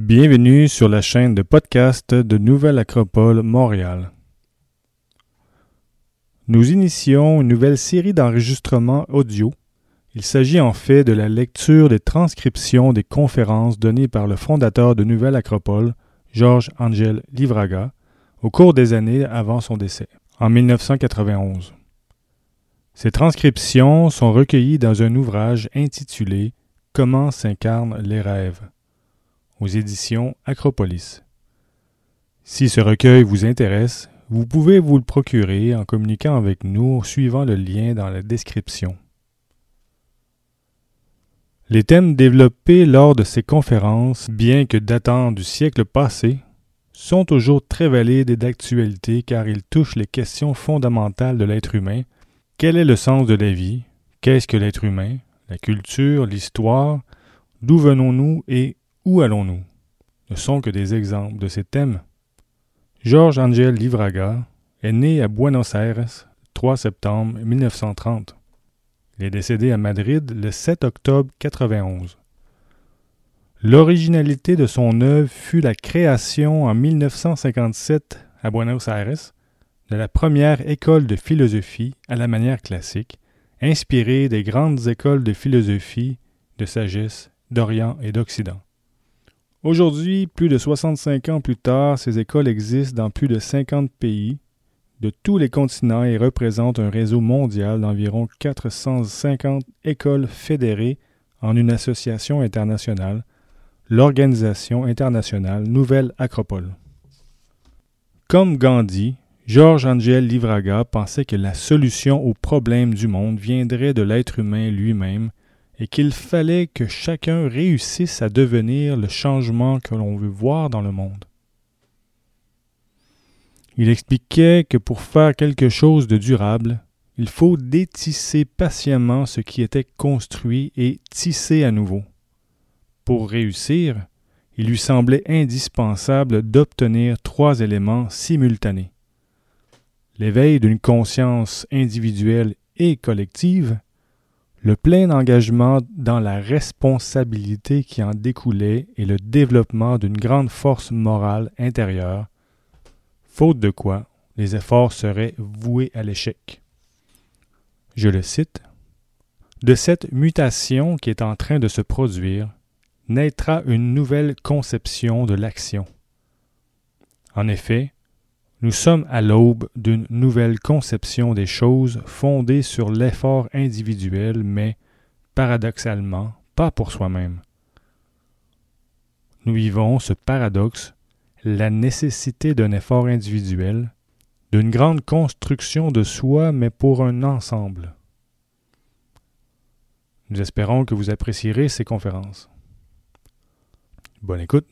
Bienvenue sur la chaîne de podcast de Nouvelle Acropole Montréal. Nous initions une nouvelle série d'enregistrements audio. Il s'agit en fait de la lecture des transcriptions des conférences données par le fondateur de Nouvelle Acropole, Georges Angel Livraga, au cours des années avant son décès, en 1991. Ces transcriptions sont recueillies dans un ouvrage intitulé Comment s'incarnent les rêves aux éditions Acropolis. Si ce recueil vous intéresse, vous pouvez vous le procurer en communiquant avec nous suivant le lien dans la description. Les thèmes développés lors de ces conférences, bien que datant du siècle passé, sont toujours très valides et d'actualité car ils touchent les questions fondamentales de l'être humain. Quel est le sens de la vie? Qu'est-ce que l'être humain? La culture, l'histoire? D'où venons-nous et où allons-nous? Ne sont que des exemples de ces thèmes. Georges Angel Livraga est né à Buenos Aires le 3 septembre 1930. Il est décédé à Madrid le 7 octobre 91. L'originalité de son œuvre fut la création en 1957 à Buenos Aires de la première école de philosophie à la manière classique, inspirée des grandes écoles de philosophie, de sagesse d'Orient et d'Occident. Aujourd'hui, plus de 65 ans plus tard, ces écoles existent dans plus de 50 pays de tous les continents et représentent un réseau mondial d'environ 450 écoles fédérées en une association internationale, l'Organisation internationale Nouvelle Acropole. Comme Gandhi, Georges Angel Livraga pensait que la solution aux problèmes du monde viendrait de l'être humain lui-même et qu'il fallait que chacun réussisse à devenir le changement que l'on veut voir dans le monde. Il expliquait que pour faire quelque chose de durable, il faut détisser patiemment ce qui était construit et tisser à nouveau. Pour réussir, il lui semblait indispensable d'obtenir trois éléments simultanés. L'éveil d'une conscience individuelle et collective, le plein engagement dans la responsabilité qui en découlait et le développement d'une grande force morale intérieure, faute de quoi les efforts seraient voués à l'échec. Je le cite. De cette mutation qui est en train de se produire, naîtra une nouvelle conception de l'action. En effet, nous sommes à l'aube d'une nouvelle conception des choses fondée sur l'effort individuel, mais, paradoxalement, pas pour soi-même. Nous vivons ce paradoxe, la nécessité d'un effort individuel, d'une grande construction de soi, mais pour un ensemble. Nous espérons que vous apprécierez ces conférences. Bonne écoute.